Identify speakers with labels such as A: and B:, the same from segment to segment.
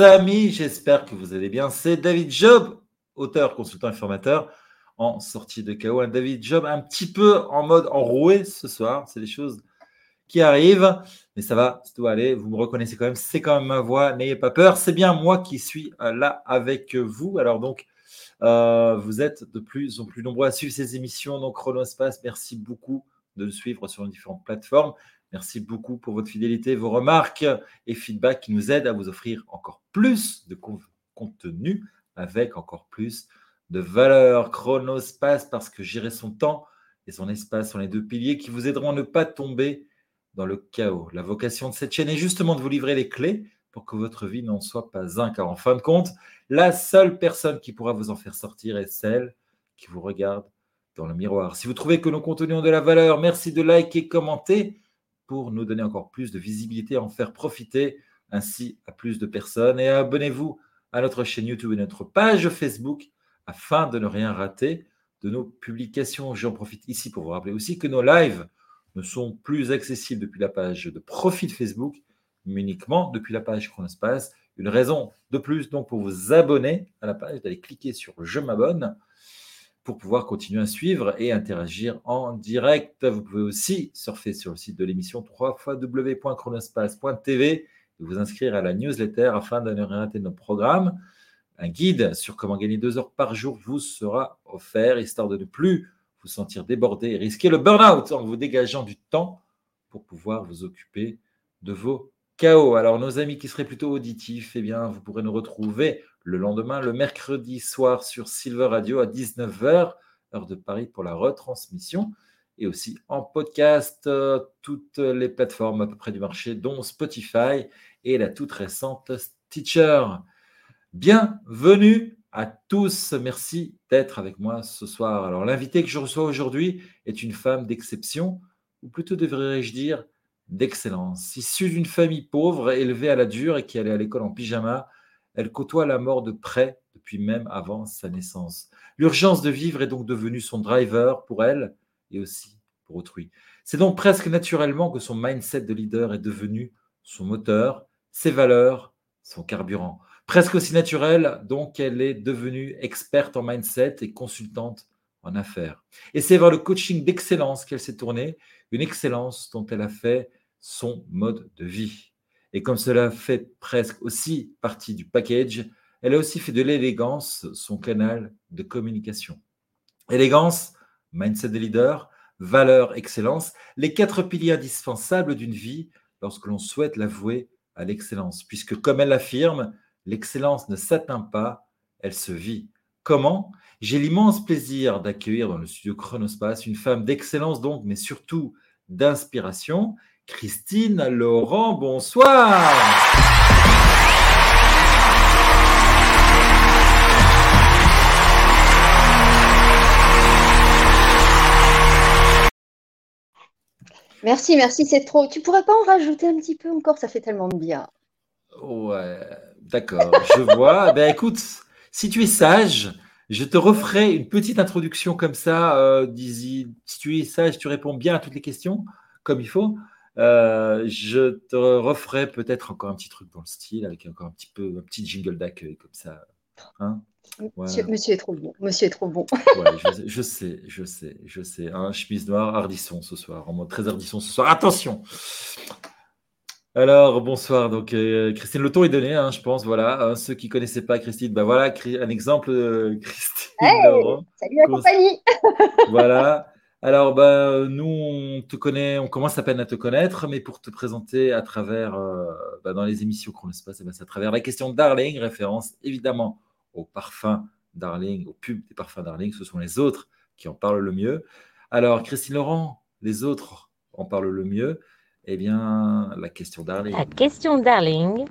A: amis, j'espère que vous allez bien. C'est David Job, auteur, consultant et formateur en sortie de chaos. David Job un petit peu en mode enroué ce soir. C'est des choses qui arrivent, mais ça va, ça doit aller. Vous me reconnaissez quand même, c'est quand même ma voix. N'ayez pas peur, c'est bien moi qui suis euh, là avec vous. Alors donc, euh, vous êtes de plus en plus nombreux à suivre ces émissions. Donc, Chronospace, merci beaucoup de nous suivre sur différentes plateformes. Merci beaucoup pour votre fidélité, vos remarques et feedbacks qui nous aident à vous offrir encore plus de contenu avec encore plus de valeur. Chronospace, parce que gérer son temps et son espace sont les deux piliers qui vous aideront à ne pas tomber dans le chaos. La vocation de cette chaîne est justement de vous livrer les clés pour que votre vie n'en soit pas un, car en fin de compte, la seule personne qui pourra vous en faire sortir est celle qui vous regarde dans le miroir. Si vous trouvez que nos contenus ont de la valeur, merci de liker, commenter pour nous donner encore plus de visibilité, en faire profiter ainsi à plus de personnes. Et abonnez-vous à notre chaîne YouTube et notre page Facebook afin de ne rien rater de nos publications. J'en profite ici pour vous rappeler aussi que nos lives ne sont plus accessibles depuis la page de profil Facebook, mais uniquement depuis la page Chronospace. Une raison de plus donc pour vous abonner à la page, d'aller cliquer sur Je m'abonne pour pouvoir continuer à suivre et interagir en direct. Vous pouvez aussi surfer sur le site de l'émission www.chronospace.tv et vous inscrire à la newsletter afin de ne rien rater nos programmes. Un guide sur comment gagner deux heures par jour vous sera offert, histoire de ne plus vous sentir débordé et risquer le burn-out en vous dégageant du temps pour pouvoir vous occuper de vos chaos. Alors, nos amis qui seraient plutôt auditifs, eh bien, vous pourrez nous retrouver le lendemain, le mercredi soir sur Silver Radio à 19h, heure de Paris pour la retransmission, et aussi en podcast, euh, toutes les plateformes à peu près du marché, dont Spotify et la toute récente Stitcher. Bienvenue à tous. Merci d'être avec moi ce soir. Alors, l'invité que je reçois aujourd'hui est une femme d'exception, ou plutôt devrais-je dire d'excellence. Issue d'une famille pauvre, élevée à la dure et qui allait à l'école en pyjama, elle côtoie la mort de près depuis même avant sa naissance. L'urgence de vivre est donc devenue son driver pour elle et aussi pour autrui. C'est donc presque naturellement que son mindset de leader est devenu son moteur, ses valeurs, son carburant. Presque aussi naturel, donc, qu'elle est devenue experte en mindset et consultante en affaires. Et c'est vers le coaching d'excellence qu'elle s'est tournée, une excellence dont elle a fait son mode de vie. Et comme cela fait presque aussi partie du package, elle a aussi fait de l'élégance son canal de communication. Élégance, mindset de leader, valeur, excellence, les quatre piliers indispensables d'une vie lorsque l'on souhaite l'avouer à l'excellence. Puisque comme elle l'affirme, l'excellence ne s'atteint pas, elle se vit. Comment? J'ai l'immense plaisir d'accueillir dans le studio Chronospace une femme d'excellence donc, mais surtout d'inspiration, Christine Laurent, bonsoir.
B: Merci, merci, c'est trop. Tu pourrais pas en rajouter un petit peu encore, ça fait tellement de bien.
A: Ouais, d'accord, je vois. ben écoute, si tu es sage, je te referai une petite introduction comme ça, euh, Si tu es sage, tu réponds bien à toutes les questions comme il faut. Euh, je te referai peut-être encore un petit truc dans le style, avec encore un petit peu un petit jingle d'accueil comme ça.
B: Hein monsieur, est trop bon. Monsieur est trop bon.
A: je, sais, je sais, je sais. Un chemise noire, hardisson ce soir, en mode très hardisson ce soir. Attention alors, bonsoir. Donc, euh, Christine, le ton est donné, hein, je pense. Voilà. Hein, ceux qui ne connaissaient pas Christine, ben voilà, un exemple de Christine.
B: salut la compagnie.
A: voilà. Alors, bah, nous, on te connaît, on commence à peine à te connaître, mais pour te présenter à travers, euh, bah, dans les émissions Chronospace, ben, c'est à travers la question Darling, référence évidemment au parfum Darling, au pub des parfums Darling, ce sont les autres qui en parlent le mieux. Alors, Christine Laurent, les autres en parlent le mieux. Eh bien, la question Darling.
C: La question Darling.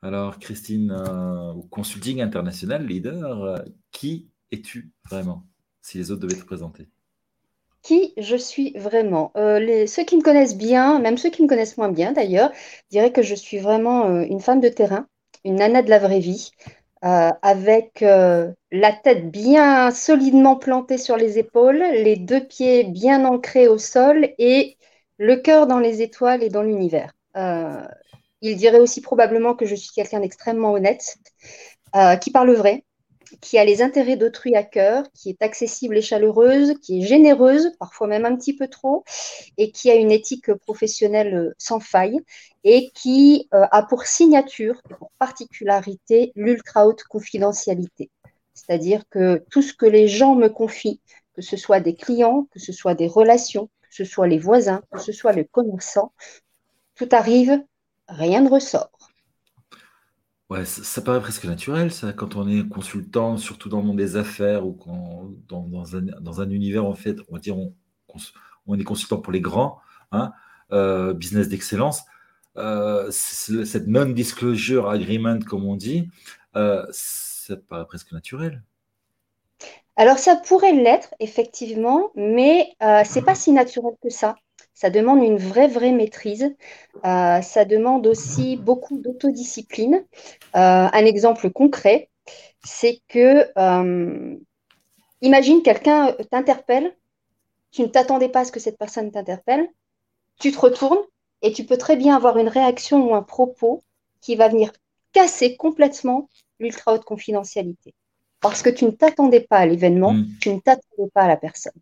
A: Alors, Christine, euh, au Consulting International Leader, euh, qui es-tu vraiment si les autres devaient te présenter?
B: Qui je suis vraiment? Euh, les, Ceux qui me connaissent bien, même ceux qui me connaissent moins bien d'ailleurs, diraient que je suis vraiment euh, une femme de terrain, une nana de la vraie vie, euh, avec la tête bien solidement plantée sur les épaules, les deux pieds bien ancrés au sol et le cœur dans les étoiles et dans l'univers. Il dirait aussi probablement que je suis quelqu'un d'extrêmement honnête, euh, qui parle vrai, qui a les intérêts d'autrui à cœur, qui est accessible et chaleureuse, qui est généreuse, parfois même un petit peu trop, et qui a une éthique professionnelle euh, sans faille, et qui euh, a pour signature et pour particularité l'ultra haute confidentialité. C'est-à-dire que tout ce que les gens me confient, que ce soit des clients, que ce soit des relations, ce soit les voisins, que ce soit les commerçants, tout arrive, rien ne ressort.
A: Ouais, ça, paraît presque naturel, ça, quand on est consultant, surtout dans le monde des affaires ou quand, dans, un, univers, en fait, on va dire, on, est consultant pour les grands, hein, euh, business d'excellence. Euh, cette non-disclosure agreement, comme on dit, euh, ça paraît presque naturel.
B: Alors, ça pourrait l'être, effectivement, mais ce n'est pas si naturel que ça. Ça demande une vraie, vraie maîtrise. Euh, ça demande aussi beaucoup d'autodiscipline. Euh, un exemple concret, c'est que, euh, imagine quelqu'un t'interpelle, tu ne t'attendais pas à ce que cette personne t'interpelle, tu te retournes et tu peux très bien avoir une réaction ou un propos qui va venir casser complètement l'ultra haute confidentialité. Parce que tu ne t'attendais pas à l'événement, mm. tu ne t'attendais pas à la personne.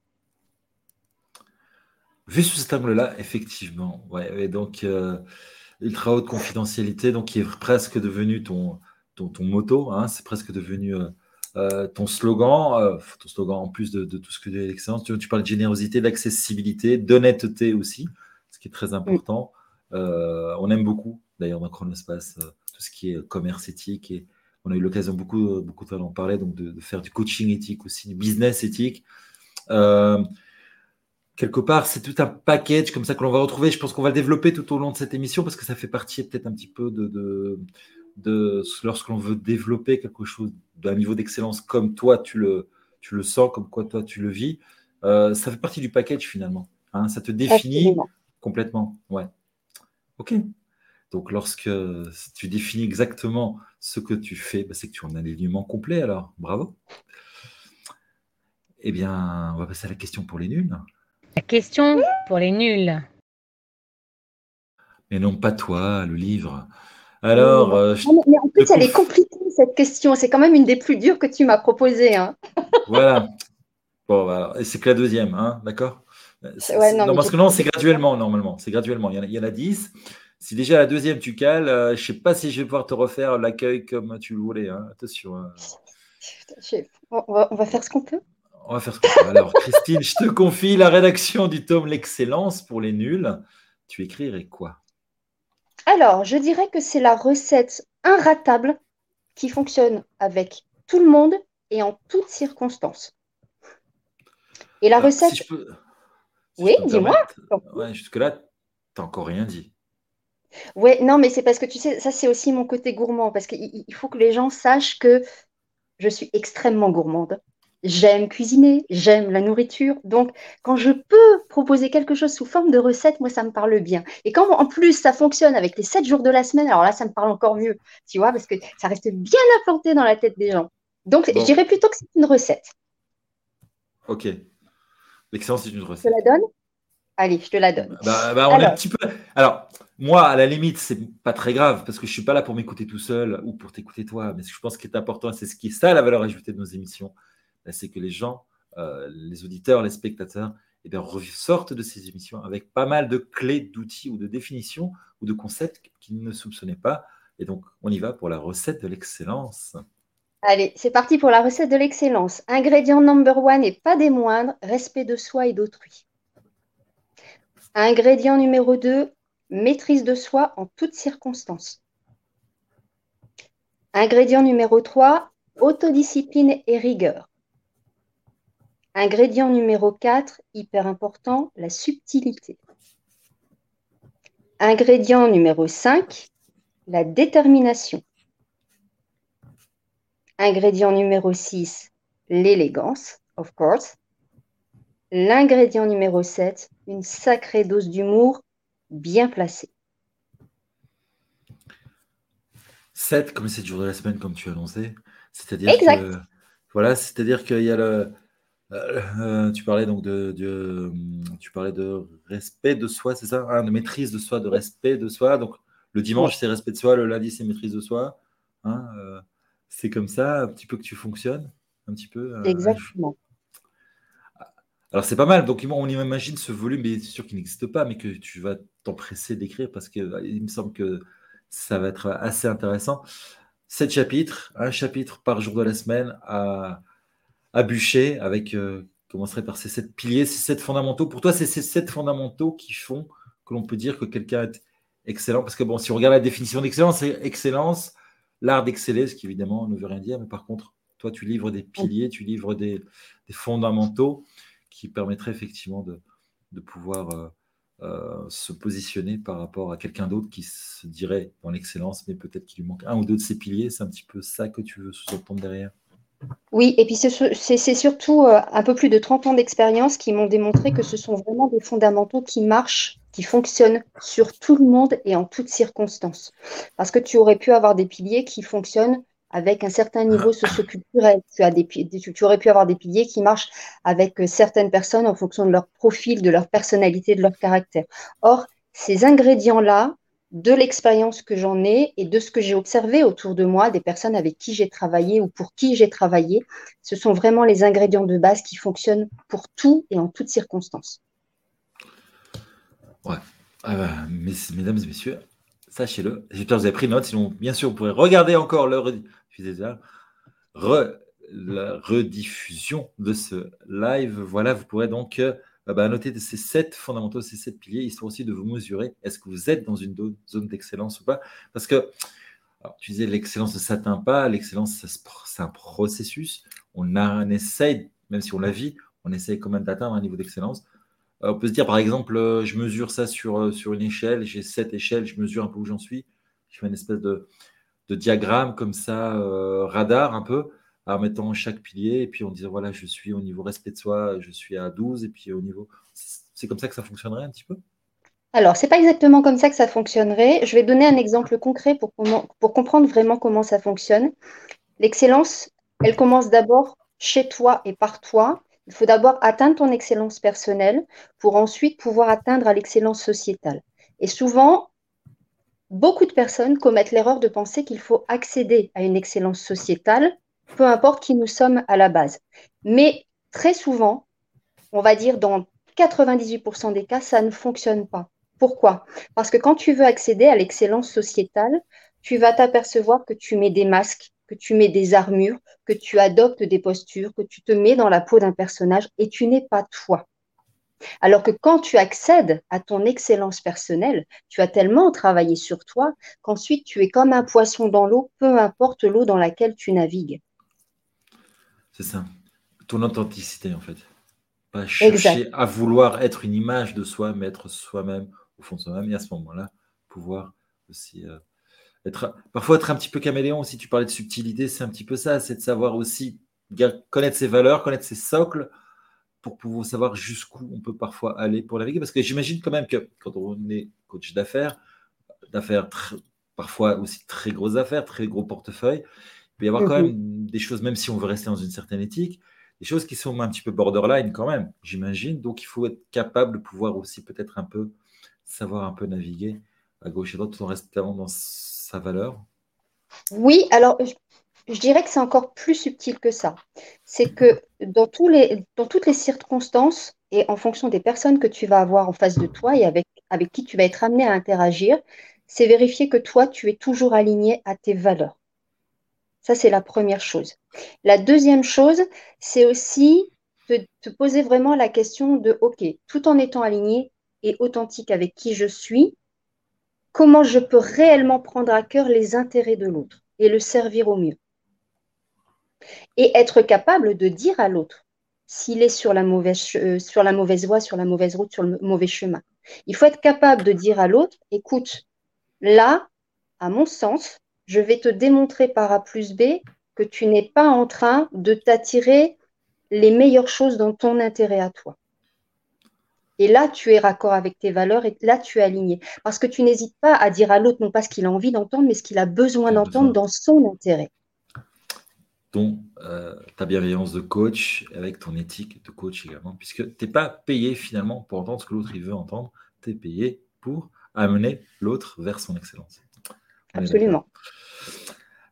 A: Vu sous cet angle-là, effectivement. Ouais, donc, euh, ultra haute confidentialité, donc qui est presque devenu ton, ton, moto, hein, c'est presque devenu euh, euh, ton slogan, ton slogan en plus de, tout ce que de l'excellence. Tu, parles de générosité, d'accessibilité, d'honnêteté aussi, ce qui est très important. on aime beaucoup, d'ailleurs, dans Chronospace, tout ce qui est commerce éthique et on a eu l'occasion beaucoup, beaucoup d'en parler, donc de, de, faire du coaching éthique aussi, du business éthique quelque part, c'est tout un package comme ça que l'on va retrouver. Je pense qu'on va le développer tout au long de cette émission parce que ça fait partie peut-être un petit peu de, de, lorsque l'on veut développer quelque chose d'un niveau d'excellence comme toi tu le, tu le sens, comme quoi toi tu le vis. Euh, ça fait partie du package finalement. Hein. ça te définit complètement. Ouais. Ok. Donc lorsque tu définis exactement ce que tu fais, bah, c'est que tu en as l'alignement complet alors. Bravo. Eh bien, on va passer à la question pour les nuls.
C: La question pour les nuls.
A: Mais non, pas toi, le livre. Alors.
B: Euh, mais en plus, elle est compliquée, cette question. C'est quand même une des plus dures que tu m'as proposées. Hein.
A: voilà. Bon, et c'est que la deuxième, hein, d'accord? Non, parce que non, c'est graduellement, normalement. C'est graduellement. Il y, en a, il y en a 10. Si déjà la deuxième, tu cales, euh, je ne sais pas si je vais pouvoir te refaire l'accueil comme tu le voulais. Hein. Attention. Hein.
B: on va faire ce qu'on peut.
A: On va faire ce qu'on Alors, Christine, je te confie la rédaction du tome L'excellence pour les nuls. Tu écrirais quoi?
B: Alors, je dirais que c'est la recette inratable qui fonctionne avec tout le monde et en toutes circonstances. Et la recette. oui, dis-moi.
A: Ouais, Jusque-là, tu n'as encore rien dit.
B: Oui, non, mais c'est parce que tu sais, ça c'est aussi mon côté gourmand, parce qu'il faut que les gens sachent que je suis extrêmement gourmande j'aime cuisiner, j'aime la nourriture. Donc, quand je peux proposer quelque chose sous forme de recette, moi, ça me parle bien. Et quand en plus ça fonctionne avec les 7 jours de la semaine, alors là, ça me parle encore mieux, tu vois, parce que ça reste bien implanté dans la tête des gens. Donc, je dirais plutôt que c'est une recette.
A: Ok. L'excellence, c'est une recette.
B: Je la donne Allez, je te la donne.
A: Bah, bah, on alors, un petit peu... alors, moi, à la limite, c'est pas très grave parce que je suis pas là pour m'écouter tout seul ou pour t'écouter toi. Mais je pense qu'il est important, c'est ce qui est ça la valeur ajoutée de nos émissions ben, c'est que les gens, euh, les auditeurs, les spectateurs, eh bien, ressortent de ces émissions avec pas mal de clés, d'outils ou de définitions ou de concepts qu'ils ne soupçonnaient pas. Et donc, on y va pour la recette de l'excellence.
B: Allez, c'est parti pour la recette de l'excellence. Ingrédient number one et pas des moindres, respect de soi et d'autrui. Ingrédient numéro 2, maîtrise de soi en toutes circonstances. Ingrédient numéro 3, autodiscipline et rigueur. Ingrédient numéro 4, hyper important, la subtilité. Ingrédient numéro 5, la détermination. Ingrédient numéro 6, l'élégance, of course. L'ingrédient numéro 7, une sacrée dose d'humour bien placée.
A: 7 comme c'est le jour de la semaine, comme tu as annoncé. C'est-à-dire que voilà, c'est-à-dire qu'il y a le, euh, euh, tu parlais donc de, tu parlais de respect de soi, c'est ça hein, De maîtrise de soi, de respect de soi. Donc, Le dimanche, c'est respect de soi, le lundi, c'est maîtrise de soi. Hein, euh, c'est comme ça, un petit peu que tu fonctionnes, un petit peu.
B: Euh, Exactement.
A: Alors c'est pas mal, donc on imagine ce volume, mais c'est sûr qu'il n'existe pas, mais que tu vas t'empresser d'écrire parce qu'il me semble que ça va être assez intéressant. Sept chapitres, un chapitre par jour de la semaine à, à bûcher avec, euh, commencerait par ces sept piliers, ces sept fondamentaux. Pour toi, c'est ces sept fondamentaux qui font que l'on peut dire que quelqu'un est excellent. Parce que bon, si on regarde la définition d'excellence, c'est excellence, l'art d'exceller, ce qui évidemment ne veut rien dire, mais par contre, toi, tu livres des piliers, tu livres des, fondamentaux qui permettraient effectivement de, de pouvoir euh, euh, se positionner par rapport à quelqu'un d'autre qui se dirait dans l'excellence, mais peut-être qu'il lui manque un ou deux de ses piliers. C'est un petit peu ça que tu veux sous-entendre derrière?
B: Oui, et puis c'est surtout euh, un peu plus de 30 ans d'expérience qui m'ont démontré que ce sont vraiment des fondamentaux qui marchent, qui fonctionnent sur tout le monde et en toutes circonstances. Parce que tu aurais pu avoir des piliers qui fonctionnent avec un certain niveau socioculturel. Tu, as des, tu aurais pu avoir des piliers qui marchent avec euh, certaines personnes en fonction de leur profil, de leur personnalité, de leur caractère. Or, ces ingrédients-là, de l'expérience que j'en ai et de ce que j'ai observé autour de moi, des personnes avec qui j'ai travaillé ou pour qui j'ai travaillé, ce sont vraiment les ingrédients de base qui fonctionnent pour tout et en toutes circonstances.
A: Ouais. Ah bah, mesdames et messieurs, sachez-le. J'espère que vous avez pris note. Sinon, bien sûr, vous pourrez regarder encore le, la rediffusion de ce live. Voilà, vous pourrez donc euh, bah, noter ces sept fondamentaux, ces sept piliers, histoire aussi de vous mesurer. Est-ce que vous êtes dans une zone d'excellence ou pas Parce que, tu disais, l'excellence ne s'atteint pas. L'excellence, c'est un processus. On, a, essaye, même si on la vit, on essaye quand même d'atteindre un niveau d'excellence. Euh, on peut se dire, par exemple, euh, je mesure ça sur, sur une échelle, j'ai sept échelles, je mesure un peu où j'en suis. Je fais une espèce de, de diagramme comme ça, euh, radar un peu, en mettant chaque pilier, et puis on disait, voilà, je suis au niveau respect de soi, je suis à 12, et puis au niveau... C'est comme ça que ça fonctionnerait un petit peu?
B: Alors, ce n'est pas exactement comme ça que ça fonctionnerait. Je vais donner un exemple concret pour, pour comprendre vraiment comment ça fonctionne. L'excellence, elle commence d'abord chez toi et par toi. Il faut d'abord atteindre ton excellence personnelle pour ensuite pouvoir atteindre à l'excellence sociétale. Et souvent, Beaucoup de personnes commettent l'erreur de penser qu'il faut accéder à une excellence sociétale, peu importe qui nous sommes à la base. Mais très souvent, on va dire dans 98% des cas, ça ne fonctionne pas. Pourquoi? Parce que quand tu veux accéder à l'excellence sociétale, tu vas t'apercevoir que tu mets des masques, que tu mets des armures, que tu adoptes des postures, que tu te mets dans la peau d'un personnage et tu n'es pas toi. Alors que quand tu accèdes à ton excellence personnelle, tu as tellement travaillé sur toi qu'ensuite tu es comme un poisson dans l'eau, peu importe l'eau dans laquelle tu navigues.
A: C'est ça. Ton authenticité, en fait. Pas chercher à vouloir être une image de soi, mais être soi-même, au fond de soi-même, et à ce moment-là, pouvoir aussi euh, être. Parfois, être un petit peu caméléon, si tu parlais de subtilité, c'est un petit peu ça, c'est de savoir aussi connaître ses valeurs, connaître ses socles, pour pouvoir savoir jusqu'où on peut parfois aller pour naviguer. Parce que j'imagine quand même que quand on est coach d'affaires, d'affaires parfois aussi très grosses affaires, très gros portefeuille, il peut y avoir quand mhm. même des choses, même si on veut rester dans une certaine éthique, des choses qui sont un petit peu borderline quand même, j'imagine. Donc il faut être capable de pouvoir aussi peut-être un peu savoir un peu naviguer à gauche et à droite tout en restant dans sa valeur.
B: Oui, alors je dirais que c'est encore plus subtil que ça. C'est que dans toutes les circonstances et en fonction des personnes que tu vas avoir en face de toi et avec, avec qui tu vas être amené à interagir, c'est vérifier que toi, tu es toujours aligné à tes valeurs. Ça, c'est la première chose. La deuxième chose, c'est aussi de te poser vraiment la question de, OK, tout en étant aligné et authentique avec qui je suis, comment je peux réellement prendre à cœur les intérêts de l'autre et le servir au mieux? Et être capable de dire à l'autre s'il est sur la, mauvaise, euh, sur la mauvaise voie, sur la mauvaise route, sur le mauvais chemin. Il faut être capable de dire à l'autre, écoute, là, à mon sens, je vais te démontrer par A plus B que tu n'es pas en train de t'attirer les meilleures choses dans ton intérêt à toi. Et là, tu es raccord avec tes valeurs et là, tu es aligné. Parce que tu n'hésites pas à dire à l'autre non pas ce qu'il a envie d'entendre, mais ce qu'il a besoin d'entendre dans son intérêt
A: ton, euh, ta bienveillance de coach, avec ton éthique de coach également, puisque tu n'es pas payé finalement pour entendre ce que l'autre il veut entendre, tu es payé pour amener l'autre vers son excellence.
B: Absolument.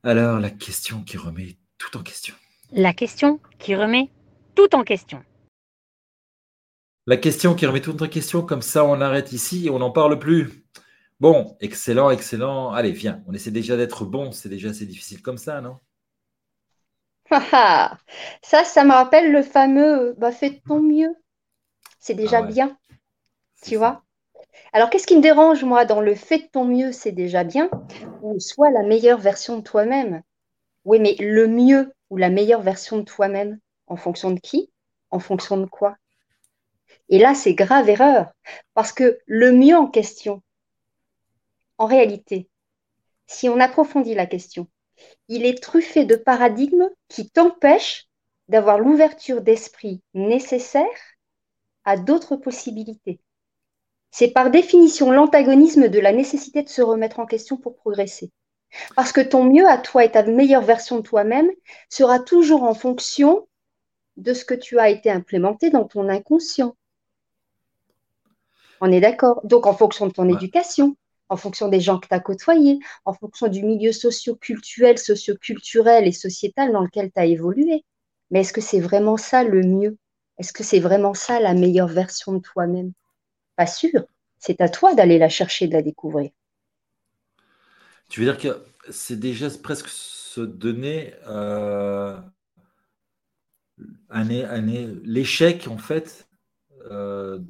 A: Alors, la question qui remet tout en question.
C: La question qui remet tout en question.
A: La question qui remet tout en question, comme ça on arrête ici et on n'en parle plus. Bon, excellent, excellent. Allez, viens, on essaie déjà d'être bon, c'est déjà assez difficile comme ça, non?
B: Ça, ça me rappelle le fameux bah, fais ton mieux. C'est déjà ah bien. Tu vois. Alors, qu'est-ce qui me dérange, moi, dans le fait de ton mieux, c'est déjà bien, ou soit la meilleure version de toi-même. Oui, mais le mieux ou la meilleure version de toi-même, en fonction de qui En fonction de quoi? Et là, c'est grave erreur, parce que le mieux en question, en réalité, si on approfondit la question, il est truffé de paradigmes qui t'empêchent d'avoir l'ouverture d'esprit nécessaire à d'autres possibilités. C'est par définition l'antagonisme de la nécessité de se remettre en question pour progresser. Parce que ton mieux à toi et ta meilleure version de toi-même sera toujours en fonction de ce que tu as été implémenté dans ton inconscient. On est d'accord Donc en fonction de ton éducation, en fonction des gens que tu as côtoyés, en fonction du milieu socio-culturel, socio-culturel et sociétal dans lequel tu as évolué. Mais est-ce que c'est vraiment ça le mieux? Est-ce que c'est vraiment ça la meilleure version de toi-même? Pas sûr. C'est à toi d'aller la chercher, de la découvrir.
A: Tu veux dire que c'est déjà presque se donner euh, l'échec, en fait, euh,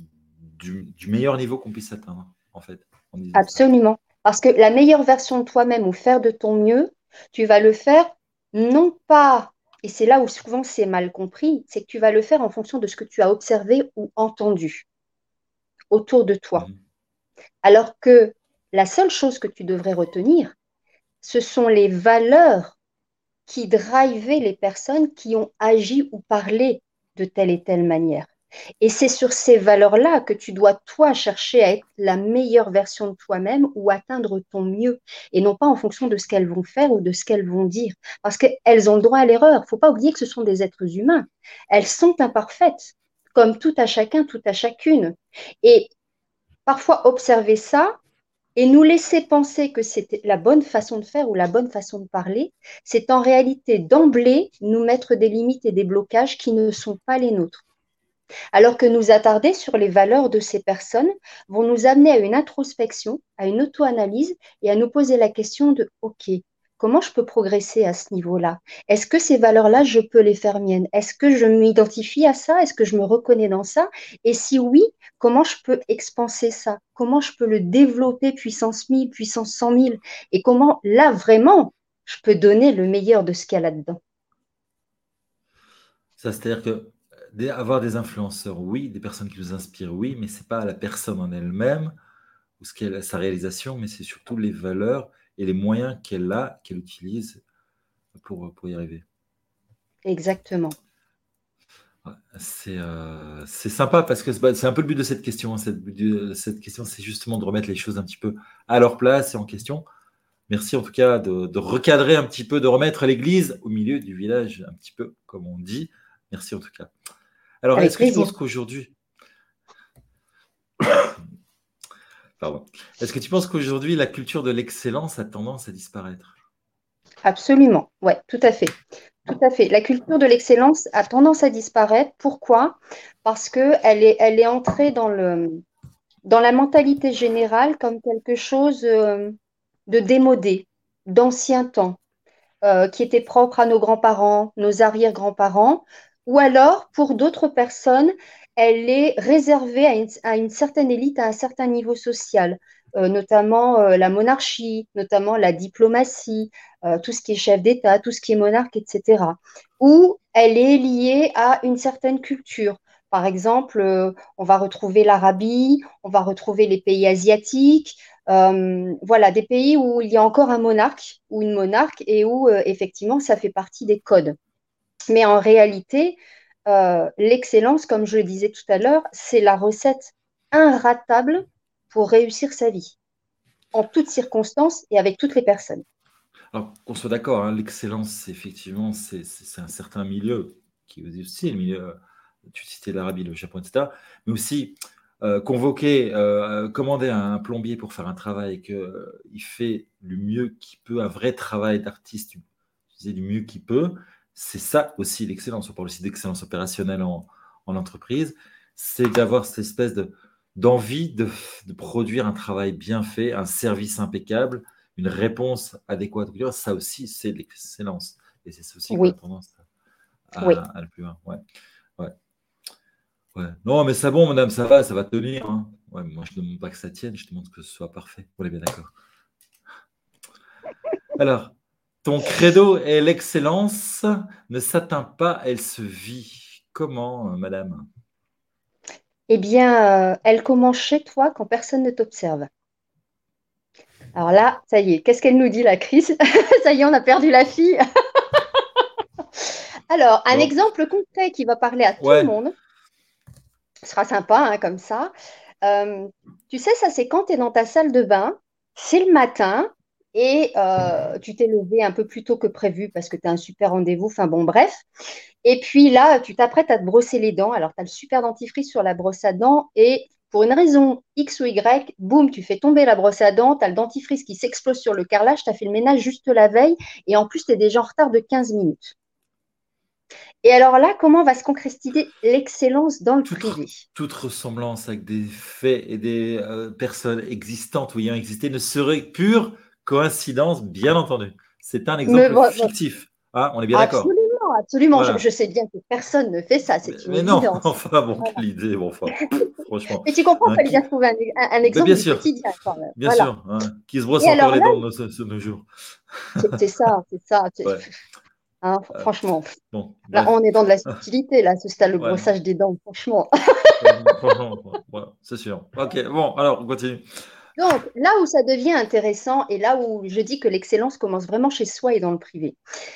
A: du, meilleur niveau qu'on puisse atteindre, en fait.
B: Absolument. Parce que la meilleure version de toi-même ou faire de ton mieux, tu vas le faire non pas, et c'est là où souvent c'est mal compris, c'est que tu vas le faire en fonction de ce que tu as observé ou entendu autour de toi. Mmh. Alors que la seule chose que tu devrais retenir, ce sont les valeurs qui drivaient les personnes qui ont agi ou parlé de telle et telle manière. Et c'est sur ces valeurs-là que tu dois, toi, chercher à être la meilleure version de toi-même ou atteindre ton mieux, et non pas en fonction de ce qu'elles vont faire ou de ce qu'elles vont dire. Parce qu'elles ont le droit à l'erreur. Il ne faut pas oublier que ce sont des êtres humains. Elles sont imparfaites, comme tout à chacun, tout à chacune. Et parfois, observer ça et nous laisser penser que c'est la bonne façon de faire ou la bonne façon de parler, c'est en réalité d'emblée nous mettre des limites et des blocages qui ne sont pas les nôtres. Alors que nous attarder sur les valeurs de ces personnes vont nous amener à une introspection, à une auto-analyse et à nous poser la question de OK, comment je peux progresser à ce niveau-là? Est-ce que ces valeurs-là, je peux les faire miennes? Est-ce que je m'identifie à ça? Est-ce que je me reconnais dans ça? Et si oui, comment je peux expanser ça? Comment je peux le développer puissance 1000, puissance 100 000 Et comment, là, vraiment, je peux donner le meilleur de ce qu'il y a là-dedans?
A: Ça, c'est-à-dire que avoir des influenceurs, oui, des personnes qui nous inspirent, oui, mais c'est pas la personne en elle-même ou ce qu'elle sa réalisation, mais c'est surtout les valeurs et les moyens qu'elle a, qu'elle utilise pour, pour y arriver.
B: Exactement.
A: Euh, c'est sympa parce que c'est un peu le but de cette question. Hein. Cette, cette question, c'est justement de remettre les choses un petit peu à leur place et en question. Merci en tout cas de, de recadrer un petit peu, de remettre l'église au milieu du village, un petit peu comme on dit. Merci en tout cas. Alors, est-ce que tu penses qu'aujourd'hui. Pardon. Est-ce que tu penses qu'aujourd'hui, la culture de l'excellence a tendance à disparaître?
B: Absolument, oui, tout à fait. Tout à fait. La culture de l'excellence a tendance à disparaître. Pourquoi? Parce qu'elle est, elle est entrée dans, le, dans la mentalité générale comme quelque chose euh, de démodé, d'ancien temps, euh, qui était propre à nos grands-parents, nos arrière-grands-parents, ou alors, pour d'autres personnes, elle est réservée à une, certaine élite, à un certain niveau social, euh, notamment euh, la monarchie, notamment la diplomatie, euh, tout ce qui est chef d'État, tout ce qui est monarque, etc. Ou elle est liée à une certaine culture. Par exemple, on va retrouver l'Arabie, on va retrouver les pays asiatiques, voilà, des pays où il y a encore un monarque ou une monarque et où effectivement ça fait partie des codes. Mais en réalité, euh, l'excellence, comme je le disais tout à l'heure, c'est la recette inratable pour réussir sa vie, en toutes circonstances et avec toutes les personnes.
A: Alors, qu'on soit d'accord, hein, l'excellence, effectivement, c'est un certain milieu qui est aussi le milieu, tu citais l'Arabie, le Japon, etc. Mais aussi, euh, convoquer, euh, commander un plombier pour faire un travail et qu'il fait du mieux qu'il peut, un vrai travail d'artiste, du mieux qu'il peut, c'est ça aussi l'excellence. On parle aussi d'excellence opérationnelle en, entreprise. C'est d'avoir cette espèce de, d'envie de, produire un travail bien fait, un service impeccable, une réponse adéquate. Ça aussi, c'est l'excellence. Et c'est aussi
B: oui.
A: tendance à, à, le plus loin. Ouais. Non, mais c'est bon, madame, ça va, ça va tenir. Hein. moi, je ne demande pas que ça tienne, je demande que ce soit parfait. On est bien d'accord. Alors, ton credo est l'excellence ne s'atteint pas, elle se vit. Comment, euh, madame?
B: Eh bien, euh, elle commence chez toi quand personne ne t'observe. Alors là, ça y est, qu'est-ce qu'elle nous dit, la crise? Ça y est, on a perdu la fille. Alors, un exemple concret qui va parler à tout le monde. Ce sera sympa, hein, comme ça. Euh, tu sais, ça, c'est quand tu es dans ta salle de bain, c'est le matin, et euh, tu t'es levé un peu plus tôt que prévu parce que tu as un super rendez-vous, enfin bon, bref. Et puis là, tu t'apprêtes à te brosser les dents. Alors, tu as le super dentifrice sur la brosse à dents et pour une raison X ou Y, boum, tu fais tomber la brosse à dents, tu as le dentifrice qui s'explose sur le carrelage, tu as fait le ménage juste la veille et en plus, tu es déjà en retard de 15 minutes. Et alors là, comment va se concrétiser l'excellence dans le privé?
A: Toute ressemblance avec des faits et des euh, personnes existantes ou ayant existé ne serait pure coïncidence, bien entendu. C'est un exemple fictif. Ah, on est bien d'accord.
B: Absolument, absolument. Je, sais bien que personne ne fait ça, c'est une mais non,
A: enfin, bon, l'idée, bon, enfin, franchement.
B: Mais tu comprends, il fallait bien trouver un, exemple bien sûr. quotidien quand même.
A: Bien sûr, hein. qui se brosse encore les dents de nos, jours.
B: C'est ça, c'est ça. Hein, euh, franchement. là, on est dans de la subtilité, là, ce stade, le brossage des dents, franchement.
A: c'est sûr. Ok, bon, alors, on continue.
B: Donc, là où ça devient intéressant et là où je dis que l'excellence commence vraiment chez soi et dans le privé,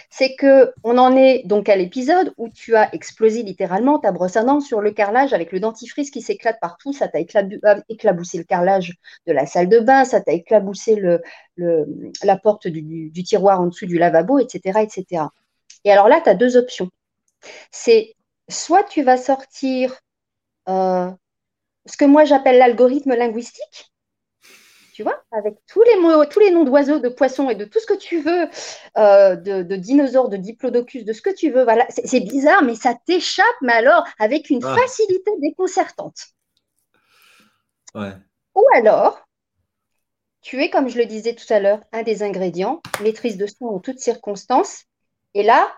B: c'est que on en est donc à l'épisode où tu as explosé littéralement ta brosse à dents sur le carrelage avec le dentifrice qui s'éclate partout, ça t'a euh, éclaboussé le carrelage de la salle de bain, ça t'a éclaboussé la porte du, tiroir en dessous du lavabo, etc., etc. Et alors là, tu as deux options. C'est soit tu vas sortir euh, ce que moi j'appelle l'algorithme linguistique, tu vois, avec tous les mots, tous les noms d'oiseaux, de poissons et de tout ce que tu veux, euh, de, dinosaures, de diplodocus, de ce que tu veux. Voilà, c'est bizarre, mais ça t'échappe, mais alors avec une ah. facilité déconcertante. Ou alors, tu es, comme je le disais tout à l'heure, un des ingrédients, maîtrise de son en toutes circonstances. Et là,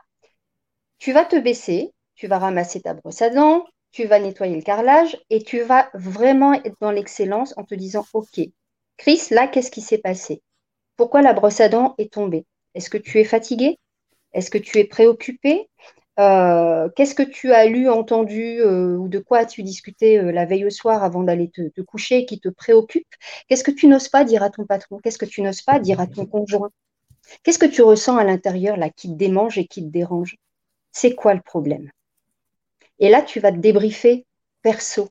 B: tu vas te baisser, tu vas ramasser ta brosse à dents, tu vas nettoyer le carrelage et tu vas vraiment être dans l'excellence en te disant, OK, Chris, là, qu'est-ce qui s'est passé? Pourquoi la brosse à dents est tombée? Est-ce que tu es fatigué? Est-ce que tu es préoccupé? Euh, Qu'est-ce que tu as lu, entendu euh, ou de quoi as-tu discuté euh, la veille au soir avant d'aller te, coucher qui te préoccupe? Qu'est-ce que tu n'oses pas dire à ton patron? Qu'est-ce que tu n'oses pas dire à ton conjoint? Qu'est-ce que tu ressens à l'intérieur là qui te démange et qui te dérange? C'est quoi le problème? Et là, tu vas te débriefer perso,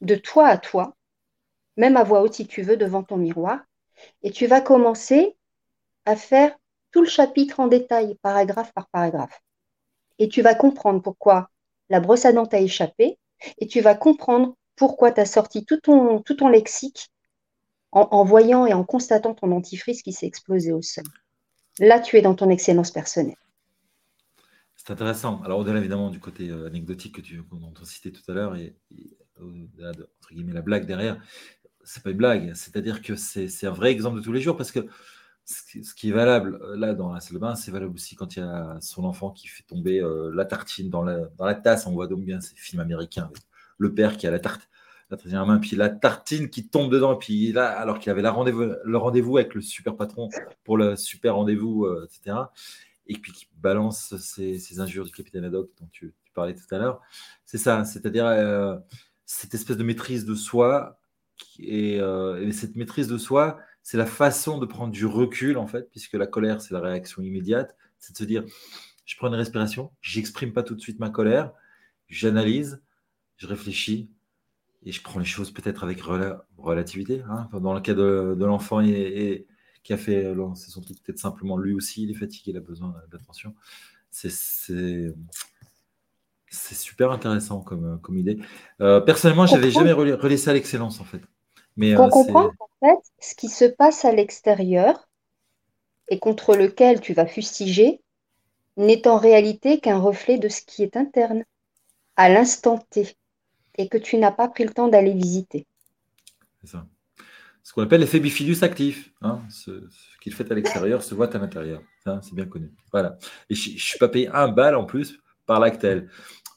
B: de toi à toi, même à voix haute si tu veux, devant ton miroir. Et tu vas commencer à faire tout le chapitre en détail, paragraphe par paragraphe. Et tu vas comprendre pourquoi la brosse à dents t'a échappé, et tu vas comprendre pourquoi tu as sorti tout ton, tout ton lexique en, voyant et en constatant ton dentifrice qui s'est explosé au sol. Là, tu es dans ton excellence personnelle.
A: C'est intéressant. Alors, au-delà évidemment du côté euh, anecdotique que tu, dont on citait tout à l'heure et, au-delà de entre guillemets, la blague derrière, c'est pas une blague. C'est-à-dire que c'est un vrai exemple de tous les jours parce que ce qui est valable euh, là dans la salle de bain, c'est valable aussi quand il y a son enfant qui fait tomber euh, la tartine dans la, dans la tasse. On voit donc bien ces films américains avec le père qui a la tarte, la tartine en main, puis la tartine qui tombe dedans, puis là, alors qu'il avait la rendez le rendez-vous avec le super patron pour le super rendez-vous, euh, etc. Et puis qui balance ces, injures du capitaine Haddock dont tu, parlais tout à l'heure. C'est ça, c'est-à-dire cette espèce de maîtrise de soi euh, et, cette maîtrise de soi, c'est la façon de prendre du recul, en fait, puisque la colère, c'est la réaction immédiate. C'est de se dire, je prends une respiration, j'exprime pas tout de suite ma colère, j'analyse, je réfléchis, et je prends les choses peut-être avec relativité. Hein. Dans le cas de, l'enfant qui a fait c'est son truc, peut-être simplement lui aussi, il est fatigué, il a besoin d'attention. C'est c'est super intéressant comme, comme idée. personnellement, je n'avais jamais relé, ça à l'excellence, en fait.
B: Mais, Pour comprendre, en fait, ce qui se passe à l'extérieur et contre lequel tu vas fustiger n'est en réalité qu'un reflet de ce qui est interne, à l'instant T, et que tu n'as pas pris le temps d'aller visiter.
A: C'est ça. Ce qu'on appelle l'effet bifidus actif. Hein. Ce, qu'il fait à l'extérieur se voit à l'intérieur. c'est bien connu. Voilà. Et je ne suis pas payé un bal en plus par l'actel.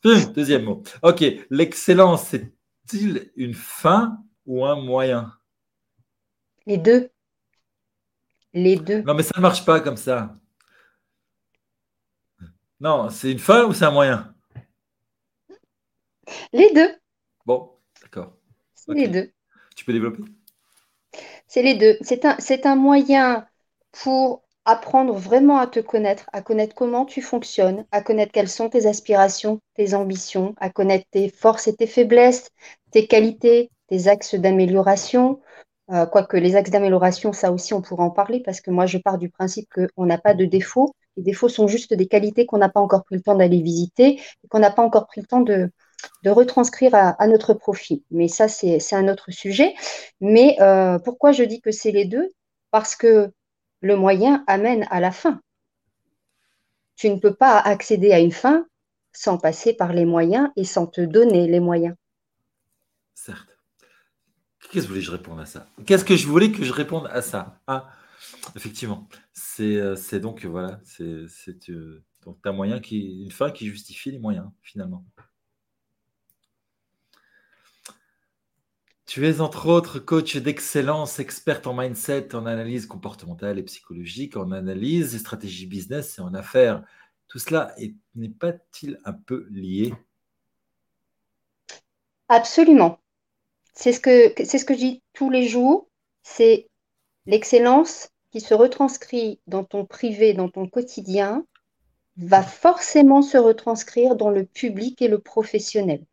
A: Deuxième mot. Ok. L'excellence, c'est-il une fin ou un moyen?
B: Les deux. Les deux.
A: Non, mais ça ne marche pas comme ça. Non, c'est une fin ou c'est un moyen?
B: Les deux.
A: Bon, d'accord.
B: C'est les deux.
A: Tu peux développer?
B: C'est les deux. C'est un, c'est un moyen pour apprendre vraiment à te connaître, à connaître comment tu fonctionnes, à connaître quelles sont tes aspirations, tes ambitions, à connaître tes forces et tes faiblesses, tes qualités, tes axes d'amélioration. Euh, quoique les axes d'amélioration, ça aussi, on pourra en parler parce que moi, je pars du principe qu'on n'a pas de défauts. Les défauts sont juste des qualités qu'on n'a pas encore pris le temps d'aller visiter et qu'on n'a pas encore pris le temps de, retranscrire à, notre profit. Mais ça, c'est un autre sujet. Mais euh, pourquoi je dis que c'est les deux? Parce que le moyen amène à la fin. Tu ne peux pas accéder à une fin sans passer par les moyens et sans te donner les moyens.
A: Certes. Qu'est-ce que je voulais que je réponde à ça? Qu'est-ce que je voulais que je réponde à ça? Ah, Effectivement, c'est euh, donc voilà, c'est euh, un moyen qui une fin qui justifie les moyens finalement. Tu es entre autres coach d'excellence, experte en mindset, en analyse comportementale et psychologique, en analyse et stratégie business et en affaires. Tout cela n'est pas-il un peu lié?
B: Absolument. C'est ce, que, c'est ce que je dis tous les jours. C'est l'excellence qui se retranscrit dans ton privé, dans ton quotidien, va forcément se retranscrire dans le public et le professionnel.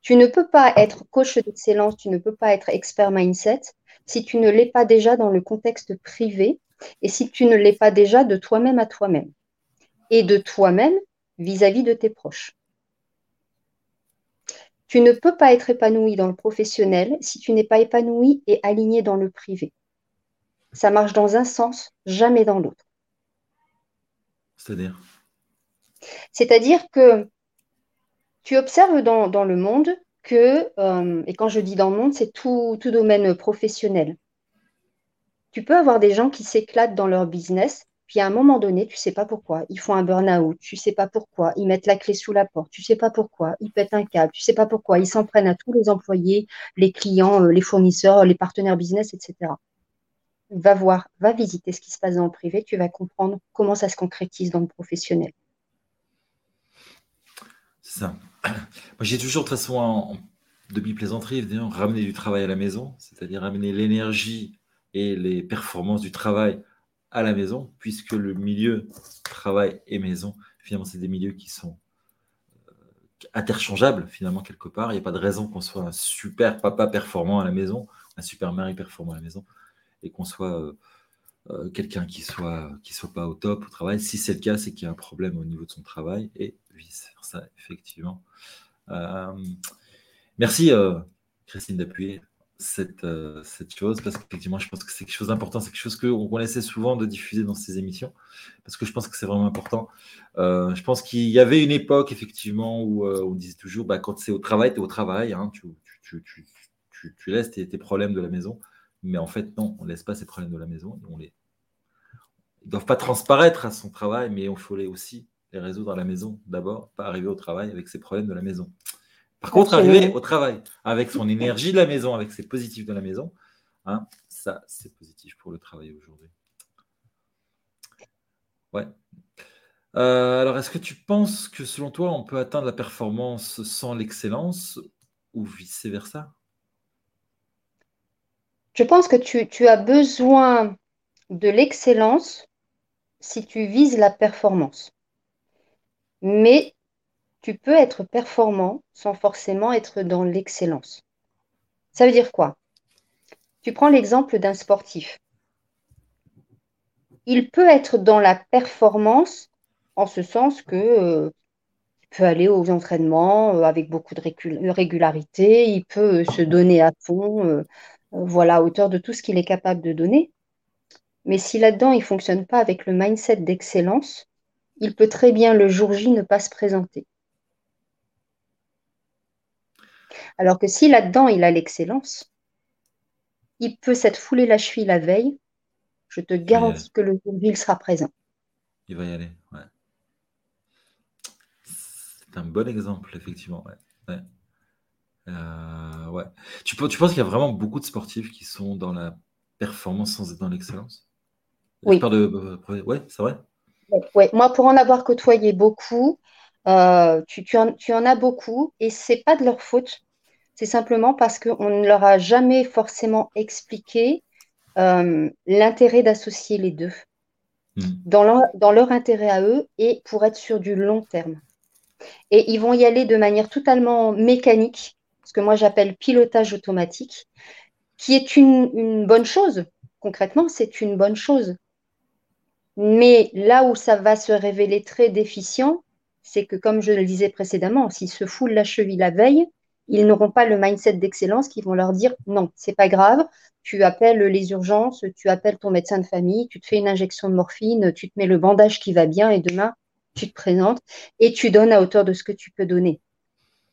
B: Tu ne peux pas être coach d'excellence, tu ne peux pas être expert mindset si tu ne l'es pas déjà dans le contexte privé et si tu ne l'es pas déjà de toi-même à toi-même et de toi-même vis-à-vis de tes proches. Tu ne peux pas être épanoui dans le professionnel si tu n'es pas épanoui et aligné dans le privé. Ça marche dans un sens, jamais dans l'autre.
A: C'est-à-dire?
B: C'est-à-dire que tu observes dans, le monde que, euh, et quand je dis dans le monde, c'est tout, tout domaine professionnel. Tu peux avoir des gens qui s'éclatent dans leur business, puis à un moment donné, tu ne sais pas pourquoi, ils font un burn-out, tu ne sais pas pourquoi, ils mettent la clé sous la porte, tu ne sais pas pourquoi, ils pètent un câble, tu ne sais pas pourquoi, ils s'en prennent à tous les employés, les clients, euh, les fournisseurs, les partenaires business, etc. Va voir, va visiter ce qui se passe dans le privé, tu vas comprendre comment ça se concrétise dans le professionnel.
A: C'est ça. Moi, j'ai toujours, de toute façon, en, demi-plaisanterie, ramener du travail à la maison, c'est-à-dire ramener l'énergie et les performances du travail à la maison, puisque le milieu travail et maison, finalement, c'est des milieux qui sont euh, interchangeables, finalement, quelque part. Il n'y a pas de raison qu'on soit un super papa performant à la maison, un super mari performant à la maison, et qu'on soit euh, quelqu'un qui soit qui soit pas au top au travail. Si c'est le cas, c'est qu'il y a un problème au niveau de son travail, et vice versa, effectivement. Euh, merci, euh, Christine, d'appuyer cette, cette chose, parce qu'effectivement, je pense que c'est quelque chose d'important, c'est quelque chose qu'on essaie souvent de diffuser dans ces émissions, parce que je pense que c'est vraiment important. je pense qu'il y avait une époque, effectivement, où on disait toujours, bah, quand c'est au travail, tu es au travail, hein, tu, tu, tu, tu, laisses tes, problèmes de la maison, mais en fait, non, on ne laisse pas ces problèmes de la maison, on les... Ils ne doivent pas transparaître à son travail, mais il faut les aussi les résoudre à la maison d'abord, pas arriver au travail avec ses problèmes de la maison. Par contre, arriver au travail avec son énergie de la maison, avec ses positifs de la maison, hein, ça, c'est positif pour le travail aujourd'hui. Ouais. Euh, alors, est-ce que tu penses que selon toi, on peut atteindre la performance sans l'excellence ou vice-versa?
B: Je pense que tu, as besoin de l'excellence si tu vises la performance mais tu peux être performant sans forcément être dans l'excellence. Ça veut dire quoi? Tu prends l'exemple d'un sportif. Il peut être dans la performance en ce sens que euh, peut aller aux entraînements euh, avec beaucoup de régularité, il peut se donner à fond, euh, voilà, à hauteur de tout ce qu'il est capable de donner. Mais si là-dedans, il ne fonctionne pas avec le mindset d'excellence, il peut très bien le jour J ne pas se présenter. Alors que si là-dedans, il a l'excellence, il peut s'être foulé la cheville la veille, je te garantis que le jour J, il sera présent.
A: Il va y aller, ouais. C'est un bon exemple, effectivement. Ouais. Euh, tu, tu penses qu'il y a vraiment beaucoup de sportifs qui sont dans la performance sans être dans l'excellence?
B: Oui.
A: De... Ouais, c'est vrai?
B: Ouais. Moi, pour en avoir côtoyé beaucoup, euh, tu, en, tu, en, as beaucoup et c'est pas de leur faute. C'est simplement parce qu'on ne leur a jamais forcément expliqué euh, l'intérêt d'associer les deux hmm. dans, leur, dans leur intérêt à eux et pour être sur du long terme. Et ils vont y aller de manière totalement mécanique, ce que moi j'appelle pilotage automatique, qui est une, bonne chose. Concrètement, c'est une bonne chose. Mais là où ça va se révéler très déficient, c'est que, comme je le disais précédemment, s'ils se foulent la cheville la veille, ils n'auront pas le mindset d'excellence qui vont leur dire non, c'est pas grave, tu appelles les urgences, tu appelles ton médecin de famille, tu te fais une injection de morphine, tu te mets le bandage qui va bien et demain, tu te présentes et tu donnes à hauteur de ce que tu peux donner.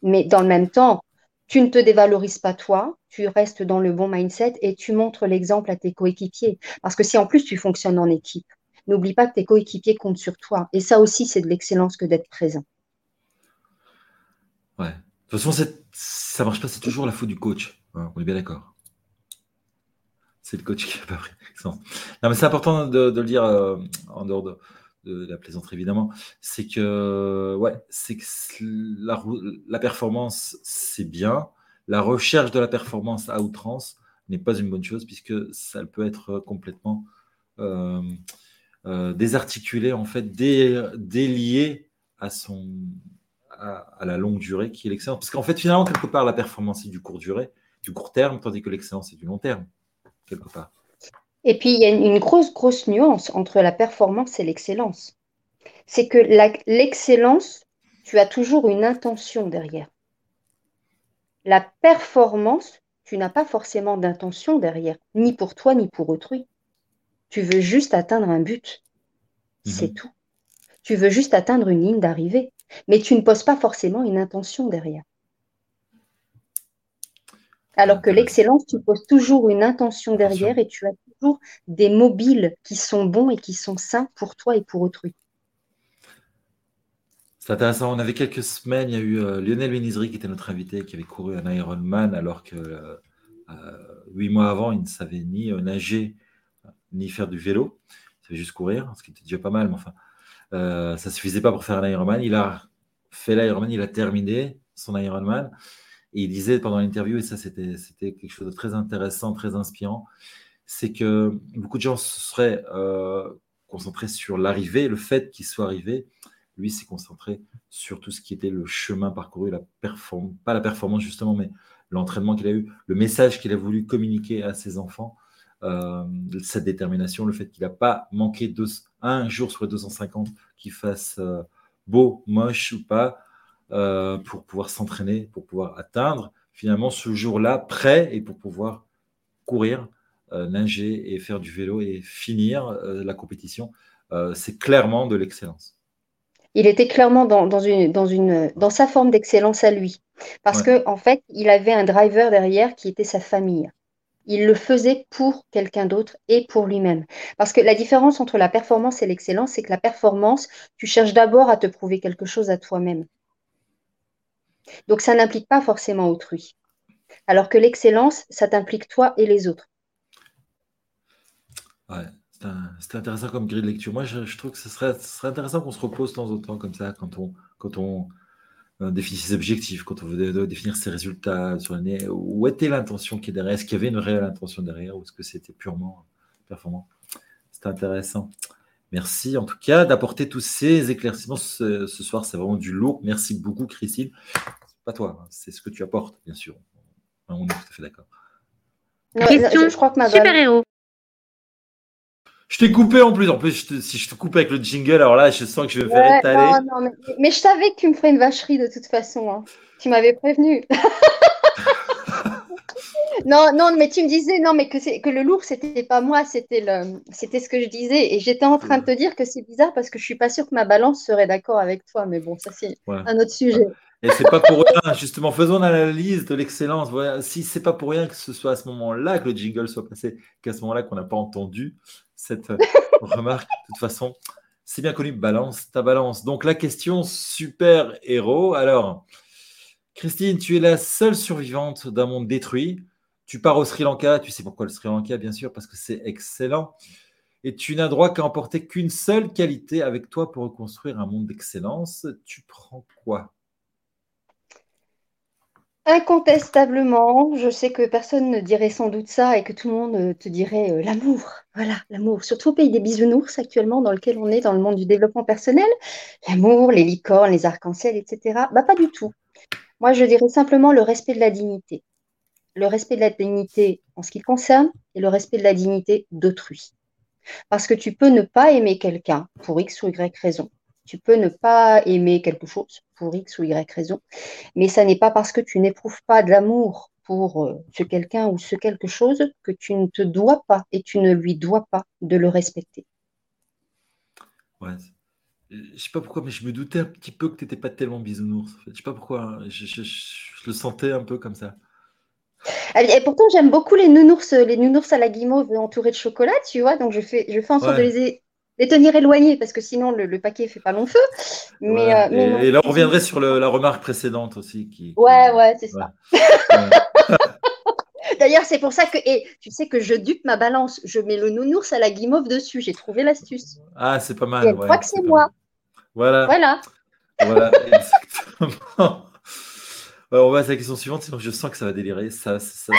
B: Mais dans le même temps, tu ne te dévalorises pas toi, tu restes dans le bon mindset et tu montres l'exemple à tes coéquipiers. Parce que si en plus tu fonctionnes en équipe, n'oublie pas que tes coéquipiers comptent sur toi. Et ça aussi, c'est de l'excellence que d'être présent.
A: Ouais. De toute façon, ça marche pas, c'est toujours la faute du coach. Hein, on est bien d'accord. C'est le coach qui n'a pas pris. Non, mais c'est important de, le dire euh, en dehors de, de la plaisanterie évidemment, c'est que, ouais, c'est que la, performance, c'est bien. La recherche de la performance à outrance n'est pas une bonne chose puisque ça peut être complètement euh, euh, désarticulé, en fait, délié à, son, à, la longue durée qui est l'excellence. Parce qu'en fait, finalement, quelque part, la performance est du court durée, du court terme, tandis que l'excellence est du long terme, quelque part.
B: Et puis, il y a une grosse, grosse nuance entre la performance et l'excellence. C'est que l'excellence, tu as toujours une intention derrière. La performance, tu n'as pas forcément d'intention derrière, ni pour toi, ni pour autrui. Tu veux juste atteindre un but. C'est mhm. tout. Tu veux juste atteindre une ligne d'arrivée, mais tu ne poses pas forcément une intention derrière. Alors que l'excellence, tu poses toujours une intention derrière et tu as des mobiles qui sont bons et qui sont sains pour toi et pour autrui.
A: C'est intéressant. On avait quelques semaines, il y a eu euh, Lionel Benizri qui était notre invité, qui avait couru un Ironman alors que euh, euh, huit mois avant, il ne savait ni nager ni faire du vélo. Il savait juste courir, ce qui était déjà pas mal, mais enfin, ça ne suffisait pas pour faire un Ironman. Il a fait l'Ironman, il a terminé son Ironman. Et il disait pendant l'interview, et ça c'était quelque chose de très intéressant, très inspirant, c'est que beaucoup de gens se seraient euh, concentrés sur l'arrivée, le fait qu'il soit arrivé. Lui s'est concentré sur tout ce qui était le chemin parcouru, pas la performance justement, mais l'entraînement qu'il a eu, le message qu'il a voulu communiquer à ses enfants, euh, cette détermination, le fait qu'il n'a pas manqué un jour sur les 250 qu'il fasse euh, beau, moche ou pas, euh, pour pouvoir s'entraîner, pour pouvoir atteindre finalement ce jour-là prêt et pour pouvoir courir, euh, nager et faire du vélo et finir euh, la compétition. c'est clairement de l'excellence.
B: Il était clairement dans, une, dans, une, dans sa forme d'excellence à lui. Parce qu'en en fait, il avait un driver derrière qui était sa famille. Il le faisait pour quelqu'un d'autre et pour lui-même. Parce que la différence entre la performance et l'excellence, c'est que la performance, tu cherches d'abord à te prouver quelque chose à toi-même. Donc ça n'implique pas forcément autrui. Alors que l'excellence, ça t'implique toi et les autres.
A: Ouais, c'est intéressant comme grille de lecture. Moi, je, trouve que ce serait, intéressant qu'on se repose de temps en temps comme ça, quand on, quand on euh, définit ses objectifs, quand on veut définir ses résultats sur l'année. Où était l'intention qui est derrière? Est-ce qu'il y avait une réelle intention derrière ou est-ce que c'était purement performant? C'est intéressant. Merci en tout cas d'apporter tous ces éclaircissements ce, soir. C'est vraiment du lourd. Merci beaucoup, Christine. Pas toi, hein. c'est ce que tu apportes, bien sûr. On est tout à fait d'accord.
C: Question je crois que ma super héros.
A: Je t'ai coupé en plus. En plus, si je te coupe avec le jingle, alors là, je sens que je vais faire étaler.
B: Non, non, mais, je savais que tu me ferais une vacherie de toute façon. Hein. Tu m'avais prévenu. non, non, mais tu me disais non, mais que, que le lourd, c'était pas moi, c'était le, c'était ce que je disais. Et j'étais en train de te dire que c'est bizarre parce que je suis pas sûre que ma balance serait d'accord avec toi. Mais bon, ça c'est un autre sujet.
A: Et c'est pas pour rien, justement, faisons l'analyse de l'excellence. Voilà. Si c'est pas pour rien que ce soit à ce moment-là que le jingle soit passé, qu'à ce moment-là qu'on n'a pas entendu cette remarque, de toute façon, c'est bien connu, balance ta balance. Donc la question super héros. Alors, Christine, tu es la seule survivante d'un monde détruit. Tu pars au Sri Lanka, tu sais pourquoi le Sri Lanka, bien sûr, parce que c'est excellent. Et tu n'as droit qu'à emporter qu'une seule qualité avec toi pour reconstruire un monde d'excellence. Tu prends quoi?
B: Incontestablement, je sais que personne ne dirait sans doute ça et que tout le monde euh, te dirait euh, l'amour. Voilà, l'amour. Surtout au pays des bisounours actuellement dans lequel on est dans le monde du développement personnel. L'amour, les licornes, les arcs-en-ciel, etc. Bah pas du tout. Moi, je dirais simplement le respect de la dignité. Le respect de la dignité en ce qui concerne et le respect de la dignité d'autrui. Parce que tu peux ne pas aimer quelqu'un pour X ou Y raison. Tu peux ne pas aimer quelque chose pour X ou Y raison, mais ça n'est pas parce que tu n'éprouves pas de l'amour pour euh, ce quelqu'un ou ce quelque chose que tu ne te dois pas et tu ne lui dois pas de le respecter.
A: Ouais. Je sais pas pourquoi, mais je me doutais un petit peu que tu n'étais pas tellement bisounours. Je sais pas pourquoi, hein. je, le sentais un peu comme ça.
B: Et pourtant, j'aime beaucoup les nounours, les nounours à la guimauve entourés de chocolat, tu vois. Donc, je fais, je fais en sorte de les les tenir éloignés parce que sinon le, paquet fait pas long feu. Mais,
A: euh, et, là, on reviendrait sur la remarque précédente aussi. Qui,
B: Ouais, ouais, c'est ça. D'ailleurs, c'est pour ça que, et tu sais que je dupe ma balance, je mets le nounours à la guimauve dessus. J'ai trouvé l'astuce.
A: Ah, c'est pas mal. je
B: crois que c'est moi.
A: Voilà.
B: Voilà.
A: Voilà, exactement. on va à la question suivante, sinon je sens que ça va délirer. Ça, ça,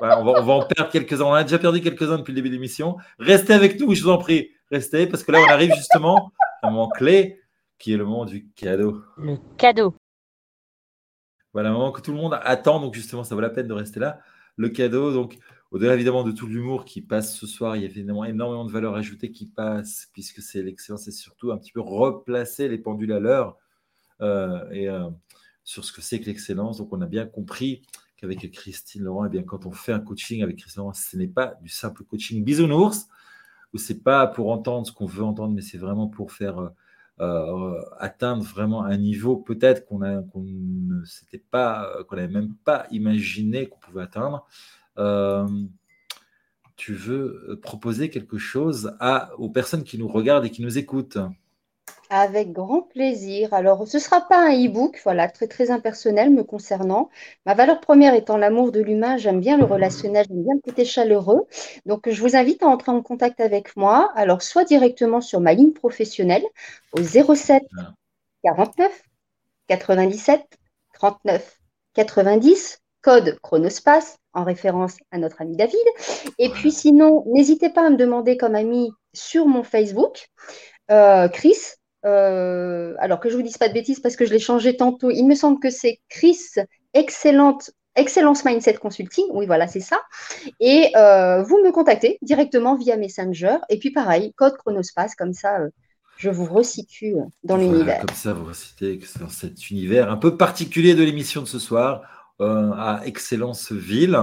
A: on, va, on, va, en perdre quelques-uns. On a déjà perdu quelques-uns depuis le début de l'émission. Restez avec nous, je vous en prie restez, parce que là, on arrive justement à un moment clé, qui est le moment du cadeau.
C: Le cadeau.
A: Voilà, un moment que tout le monde attend, donc justement, ça vaut la peine de rester là. Le cadeau, donc, au-delà évidemment de tout l'humour qui passe ce soir, il y a évidemment énormément de valeur ajoutée qui passe, puisque c'est l'excellence, et surtout un petit peu replacer les pendules à l'heure euh, et euh, sur ce que c'est que l'excellence. Donc, on a bien compris qu'avec Christine Laurent, et eh bien, quand on fait un coaching avec Christine Laurent, ce n'est pas du simple coaching bisounours, où c'est pas pour entendre ce qu'on veut entendre, mais c'est vraiment pour faire euh, euh, atteindre vraiment un niveau peut-être qu'on ne s'était pas, qu'on n'avait même pas imaginé qu'on pouvait atteindre. Euh, tu veux proposer quelque chose aux personnes qui nous regardent et qui nous écoutent?
B: Avec grand plaisir. Alors, ce ne sera pas un e-book, voilà, très très impersonnel me concernant. Ma valeur première étant l'amour de l'humain, j'aime bien le relationnel, j'aime bien le côté chaleureux. Donc, je vous invite à entrer en contact avec moi. Alors, soit directement sur ma ligne professionnelle au 07 49 97 39 90, code chronospace en référence à notre ami David. Et puis sinon, n'hésitez pas à me demander comme ami sur mon Facebook, euh, Chris, alors que je vous dise pas de bêtises parce que je l'ai changé tantôt. Il me semble que c'est Chris Excellente Excellence Mindset Consulting, oui voilà c'est ça. Et euh, vous me contactez directement via Messenger. Et puis pareil, code chronospace, comme ça euh, je vous resitue dans l'univers.
A: Comme ça vous resitez dans cet univers un peu particulier de l'émission de ce soir, à Excellence Ville,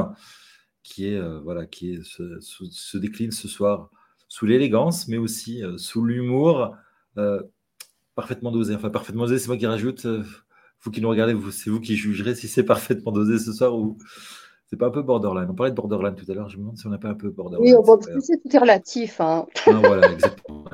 A: qui est voilà, qui est, se, décline ce soir sous l'élégance, mais aussi sous l'humour parfaitement dosé. Enfin, parfaitement dosé, c'est moi qui rajoute. Euh, vous qui nous regardez, c'est vous qui jugerez si c'est parfaitement dosé ce soir ou c'est pas un peu borderline. On parlait de borderline tout à l'heure. Je me demande si on n'a pas un peu borderline.
B: Oui, c'est tout est relatif. Hein.
A: voilà, exactement.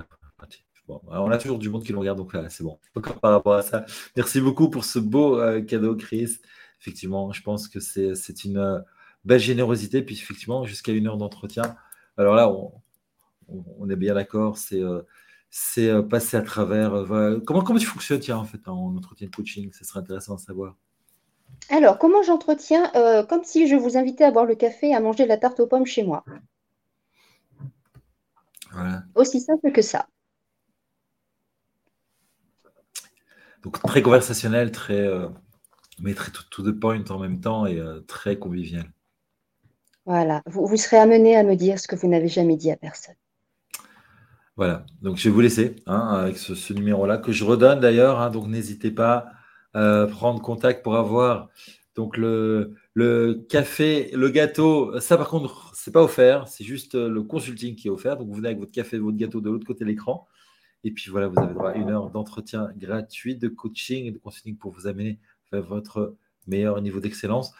A: on a toujours du monde qui nous regarde, donc là, c'est bon. Encore par rapport à ça. Merci beaucoup pour ce beau euh, cadeau, Chris. Effectivement, je pense que c'est une euh, belle générosité. Puis effectivement, jusqu'à une heure d'entretien. Alors là, on, on, est bien d'accord. C'est c'est euh, passer à travers. Euh, comment, comment tu fonctionnes tiens, en fait en entretien de coaching? Ce serait intéressant à savoir.
B: Alors, comment j'entretiens euh, Comme si je vous invitais à boire le café et à manger de la tarte aux pommes chez moi. Aussi simple que ça.
A: Donc très conversationnel, très, mais très tout, de point en même temps et très convivial.
B: Voilà, vous, vous serez amené à me dire ce que vous n'avez jamais dit à personne.
A: Voilà, donc je vais vous laisser hein, avec ce, numéro-là que je redonne d'ailleurs. Hein. donc n'hésitez pas à prendre contact pour avoir donc le, café, le gâteau. Ça par contre, c'est pas offert, c'est juste le consulting qui est offert. Donc vous venez avec votre café, votre gâteau de l'autre côté de l'écran. Et puis voilà, vous avez une heure d'entretien gratuit, de coaching et de consulting pour vous amener vers votre meilleur niveau d'excellence.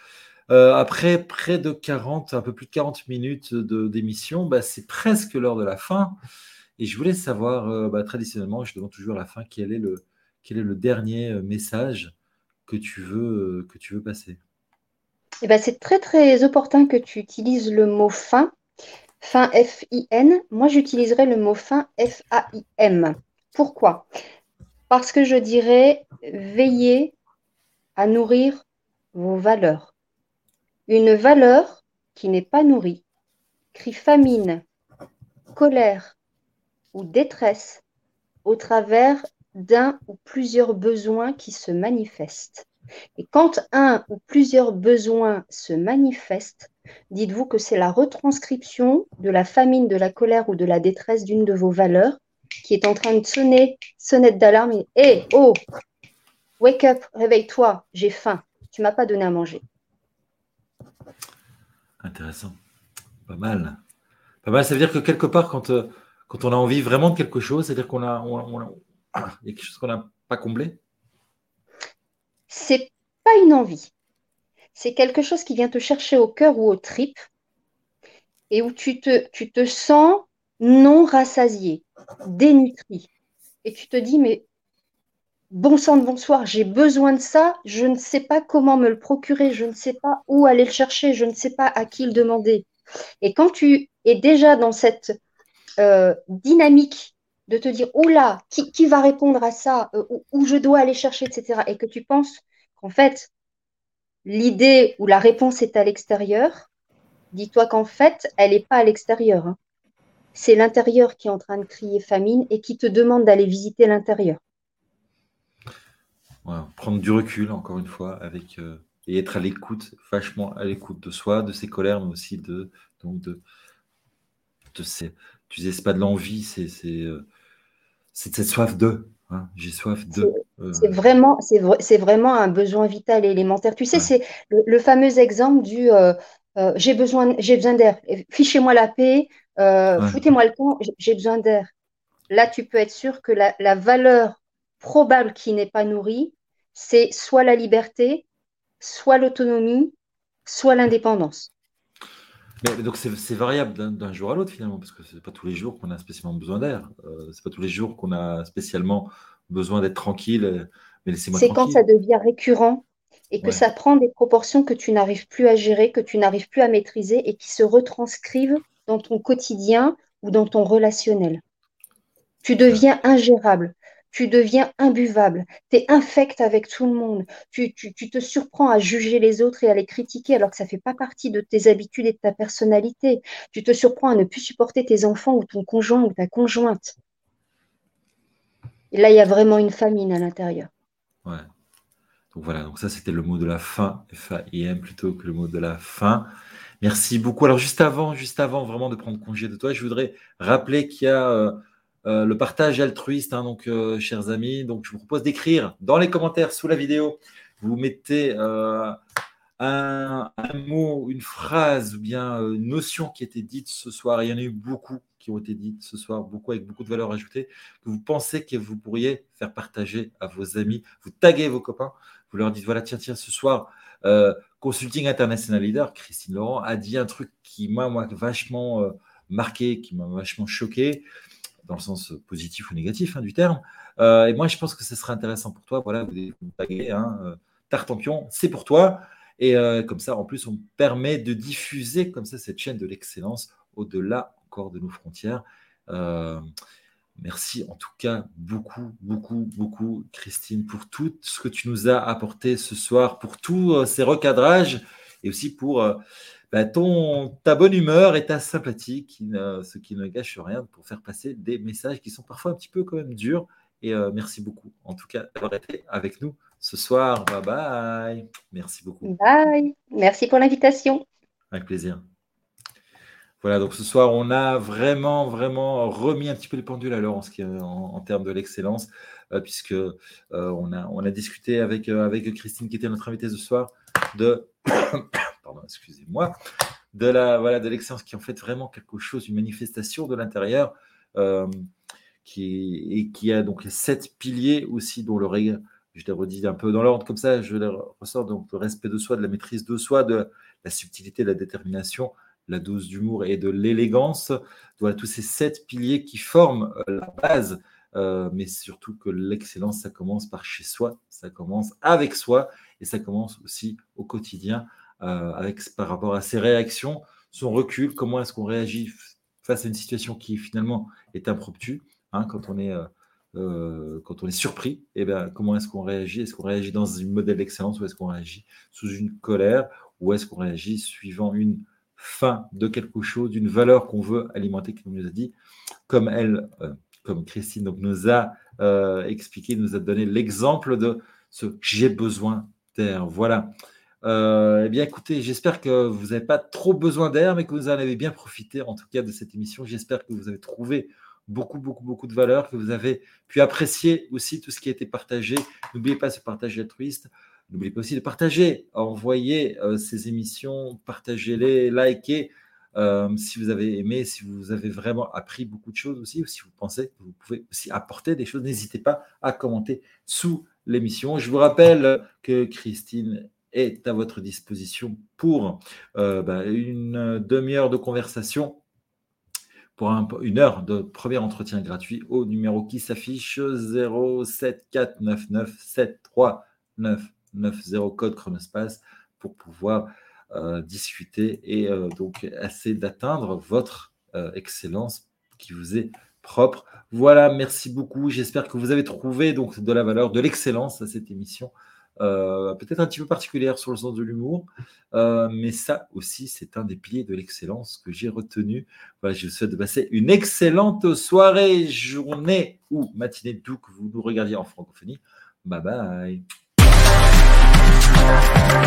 A: Euh, après près de 40, un peu plus de 40 minutes d'émission, bah, c'est presque l'heure de la fin. Et je voulais savoir, euh, bah, traditionnellement, je demande toujours à la fin quel est le, dernier euh, message que tu veux, que tu veux passer?
B: Eh ben, c'est très très opportun que tu utilises le mot fin. Fin F-I-N. Moi, j'utiliserais le mot fin F-A-I-M. Pourquoi? Parce que je dirais veiller à nourrir vos valeurs. Une valeur qui n'est pas nourrie crie famine, colère, ou détresse au travers d'un ou plusieurs besoins qui se manifestent. Et quand un ou plusieurs besoins se manifestent, dites-vous que c'est la retranscription de la famine, de la colère ou de la détresse d'une de vos valeurs qui est en train de sonner sonnette d'alarme et oh, wake up, réveille-toi, j'ai faim, tu m'as pas donné à manger.
A: Intéressant. Pas mal. Pas mal, ça veut dire que quelque part, quand, euh, quand on a envie vraiment de quelque chose, c'est-à-dire qu'on a, quelque chose qu'on n'a pas comblé
B: C'est pas une envie. C'est quelque chose qui vient te chercher au cœur ou aux tripes et où tu te, tu te sens non rassasié, dénutri. Et tu te dis, mais bon sang de bonsoir, j'ai besoin de ça, je ne sais pas comment me le procurer, je ne sais pas où aller le chercher, je ne sais pas à qui le demander. Et quand tu es déjà dans cette euh, dynamique de te dire, oh là, qui, va répondre à ça, euh, où, je dois aller chercher, etc. Et que tu penses qu'en fait, l'idée ou la réponse est à l'extérieur, dis-toi qu'en fait, elle n'est pas à l'extérieur. Hein. C'est l'intérieur qui est en train de crier famine et qui te demande d'aller visiter l'intérieur.
A: prendre du recul, encore une fois, avec, euh, et être à l'écoute, vachement à l'écoute de soi, de ses colères, mais aussi de, donc de, de ses, tu disais, c'est pas de l'envie, c'est euh, cette soif de. Hein. J'ai soif de.
B: Euh. C'est vraiment, c'est vraiment un besoin vital et élémentaire. Tu sais, c'est le, fameux exemple du euh, j'ai besoin, j'ai besoin d'air. Fichez-moi la paix, foutez-moi le camp, j'ai besoin d'air. Là, tu peux être sûr que la, la valeur probable qui n'est pas nourrie, c'est soit la liberté, soit l'autonomie, soit l'indépendance.
A: Mais, donc c'est variable d'un jour à l'autre finalement, parce que c'est pas tous les jours qu'on a spécialement besoin d'air. Euh, c'est pas tous les jours qu'on a spécialement besoin d'être tranquille. Mais laissez-moi
B: C'est quand ça devient récurrent et que ça prend des proportions que tu n'arrives plus à gérer, que tu n'arrives plus à maîtriser et qui se retranscrivent dans ton quotidien ou dans ton relationnel. Tu deviens ingérable tu deviens imbuvable, tu es infect avec tout le monde, tu, te surprends à juger les autres et à les critiquer alors que ça ne fait pas partie de tes habitudes et de ta personnalité, tu te surprends à ne plus supporter tes enfants ou ton conjoint ou ta conjointe. Et là, il y a vraiment une famine à l'intérieur.
A: Ouais. Donc voilà, donc ça c'était le mot de la fin, F-A-I-M plutôt que le mot de la fin. Merci beaucoup. Alors juste avant, juste avant vraiment de prendre congé de toi, je voudrais rappeler qu'il y a euh, le partage altruiste, hein, donc, euh, chers amis. Donc, je vous propose d'écrire dans les commentaires sous la vidéo. Vous mettez euh, un, mot, une phrase ou bien une notion qui a été dite ce soir. il y en a eu beaucoup qui ont été dites ce soir, beaucoup avec beaucoup de valeur ajoutée, que vous pensez que vous pourriez faire partager à vos amis. Vous taguez vos copains. Vous leur dites voilà, tiens, tiens, ce soir, Consulting International Leader, Christine Laurent, a dit un truc qui m'a vachement marqué, qui m'a vachement choqué dans le sens positif ou négatif hein, du terme. Euh, et moi, je pense que ce serait intéressant pour toi. Voilà, vous taguez, hein, euh, Tartampion, c'est pour toi. Et euh, comme ça, en plus, on permet de diffuser comme ça cette chaîne de l'excellence au-delà encore de nos frontières. merci en tout cas beaucoup, beaucoup, beaucoup, Christine, pour tout ce que tu nous as apporté ce soir, pour tous ces recadrages et aussi pour bah, ton, ta bonne humeur et ta sympathie, qui ce qui ne gâche rien pour faire passer des messages qui sont parfois un petit peu quand même durs. Et euh, merci beaucoup, en tout cas, d'avoir été avec nous ce soir. Bye bye. Merci beaucoup.
B: Bye. Merci pour l'invitation.
A: Avec plaisir. Voilà, donc ce soir, on a vraiment, vraiment remis un petit peu les pendules à l'heure en, termes de l'excellence, puisque on, a, on a discuté avec, avec Christine, qui était notre invitée ce soir, de. La voilà l'excellence qui en fait vraiment quelque chose, une manifestation de l'intérieur, euh, et qui a donc les sept piliers aussi dont le je les redis un peu dans l'ordre comme ça, je les ressors donc le respect de soi, de la maîtrise de soi, de la subtilité, de la détermination, la dose d'humour et de l'élégance. Tous ces sept piliers qui forment euh, la base, euh, mais surtout que l'excellence, ça commence par chez soi, ça commence avec soi et ça commence aussi au quotidien euh, avec, par rapport à ses réactions, son recul, comment est-ce qu'on réagit face à une situation qui finalement est impromptue, hein, quand, on est, quand on est surpris, eh comment est-ce qu'on réagit? Est-ce qu'on réagit dans une modèle d'excellence ou est-ce qu'on réagit sous une colère ou est-ce qu'on réagit suivant une fin de quelque chose, d'une valeur qu'on veut alimenter, comme nous a dit, comme elle, comme Christine donc, nous a expliqué, nous a donné l'exemple de ce j'ai besoin d'air. Voilà. Euh, eh bien, écoutez, j'espère que vous n'avez pas trop besoin d'air, mais que vous en avez bien profité, en tout cas, de cette émission. J'espère que vous avez trouvé beaucoup, beaucoup, beaucoup de valeur, que vous avez pu apprécier aussi tout ce qui a été partagé. N'oubliez pas ce partage altruiste. N'oubliez pas aussi de partager, envoyer euh, ces émissions, partagez-les, likez. Euh, si vous avez aimé, si vous avez vraiment appris beaucoup de choses aussi, ou si vous pensez que vous pouvez aussi apporter des choses, n'hésitez pas à commenter sous l'émission. Je vous rappelle que Christine est à votre disposition pour euh, bah, une demi-heure de conversation, pour une heure de premier entretien gratuit au numéro qui s'affiche 07499739990 code chronospace pour pouvoir euh, discuter et euh, donc essayer d'atteindre votre excellence qui vous est propre. Voilà, merci beaucoup. J'espère que vous avez trouvé donc de la valeur, de l'excellence à cette émission. Euh, peut-être un petit peu particulière sur le sens de l'humour, euh, mais ça aussi, c'est un des piliers de l'excellence que j'ai retenu. Voilà, je vous souhaite de passer une excellente soirée, journée ou matinée, d'où que vous nous regardiez en francophonie. Bye bye. Thank